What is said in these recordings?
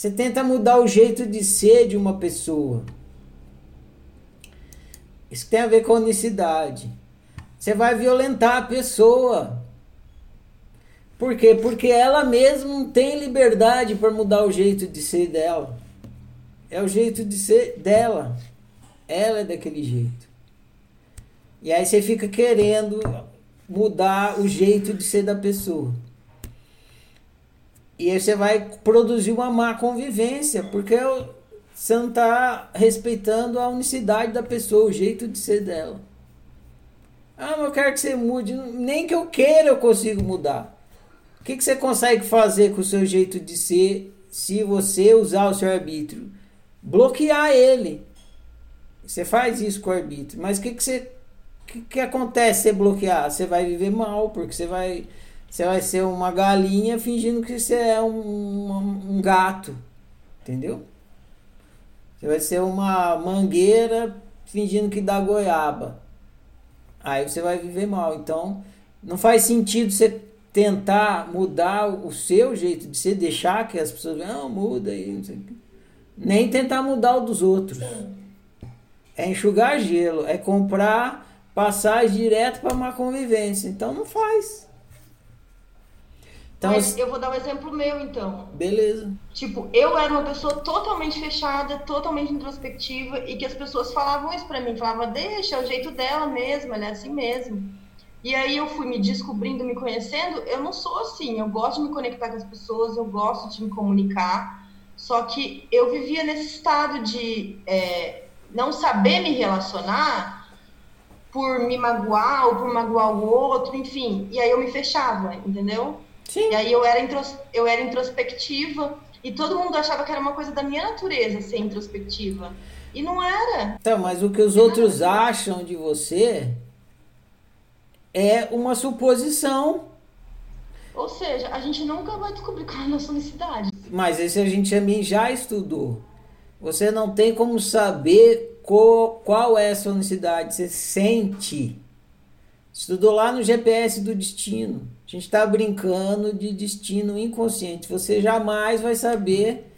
Você tenta mudar o jeito de ser de uma pessoa. Isso tem a ver com unicidade. Você vai violentar a pessoa. Por quê? Porque ela mesma não tem liberdade para mudar o jeito de ser dela. É o jeito de ser dela. Ela é daquele jeito. E aí você fica querendo mudar o jeito de ser da pessoa. E aí você vai produzir uma má convivência, porque você não está respeitando a unicidade da pessoa, o jeito de ser dela. Ah, mas eu quero que você mude. Nem que eu queira eu consigo mudar. O que, que você consegue fazer com o seu jeito de ser se você usar o seu arbítrio? Bloquear ele. Você faz isso com o arbítrio. Mas o que, que você. O que, que acontece se você bloquear? Você vai viver mal, porque você vai você vai ser uma galinha fingindo que você é um, um, gato. Entendeu? Você vai ser uma mangueira fingindo que dá goiaba. Aí você vai viver mal. Então, não faz sentido você tentar mudar o seu jeito de ser, deixar que as pessoas não muda aí, nem tentar mudar o dos outros. É enxugar gelo, é comprar passagem direto para uma convivência. Então não faz. Então, Mas eu vou dar um exemplo meu, então. Beleza. Tipo, eu era uma pessoa totalmente fechada, totalmente introspectiva, e que as pessoas falavam isso pra mim. Falavam, deixa, é o jeito dela mesmo, ela é assim mesmo. E aí eu fui me descobrindo, me conhecendo. Eu não sou assim, eu gosto de me conectar com as pessoas, eu gosto de me comunicar. Só que eu vivia nesse estado de é, não saber me relacionar por me magoar ou por magoar o outro, enfim. E aí eu me fechava, entendeu? Sim. E aí eu era, intros, eu era introspectiva e todo mundo achava que era uma coisa da minha natureza ser introspectiva. E não era. Então, mas o que os outros acham de você é uma suposição. Ou seja, a gente nunca vai descobrir qual é a nossa unicidade. Mas esse a gente também já estudou. Você não tem como saber qual, qual é a sua unicidade. Você sente. Estudou lá no GPS do destino. A gente está brincando de destino inconsciente. Você jamais vai saber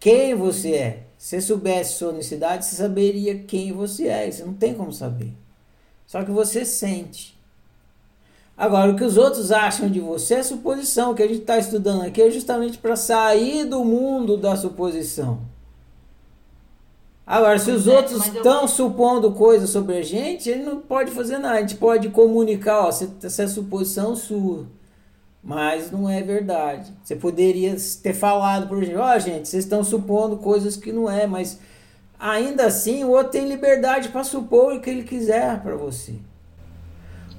quem você é. Se soubesse sua unicidade, você saberia quem você é. Você não tem como saber. Só que você sente. Agora, o que os outros acham de você é suposição. O que a gente está estudando aqui é justamente para sair do mundo da suposição. Agora, se os é, outros estão eu... supondo coisas sobre a gente, ele não pode fazer nada. A gente pode comunicar, ó, essa é suposição sua. Mas não é verdade. Você poderia ter falado por gente, ó, oh, gente, vocês estão supondo coisas que não é, mas ainda assim o outro tem liberdade para supor o que ele quiser para você.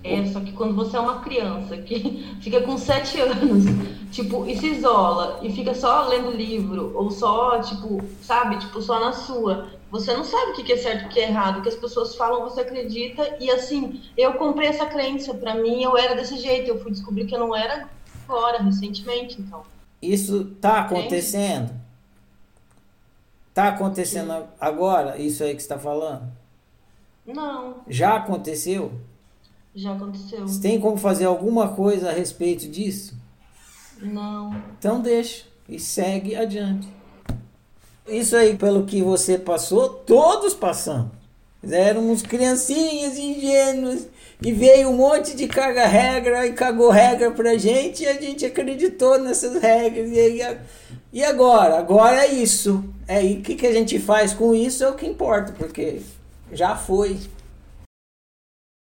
É, só que quando você é uma criança que fica com sete anos, tipo, e se isola e fica só lendo livro, ou só, tipo, sabe, tipo, só na sua, você não sabe o que é certo e o que é errado, o que as pessoas falam, você acredita, e assim, eu comprei essa crença, para mim eu era desse jeito, eu fui descobrir que eu não era agora, recentemente, então. Isso tá acontecendo? Entende? Tá acontecendo Sim. agora, isso aí que você tá falando? Não. Já aconteceu? Já aconteceu. Você tem como fazer alguma coisa a respeito disso? Não. Então deixa e segue adiante. Isso aí, pelo que você passou, todos passamos. Éramos criancinhas ingênuas e veio um monte de caga-regra e cagou regra pra gente e a gente acreditou nessas regras. E, e agora? Agora é isso. É, e o que, que a gente faz com isso é o que importa, porque já foi.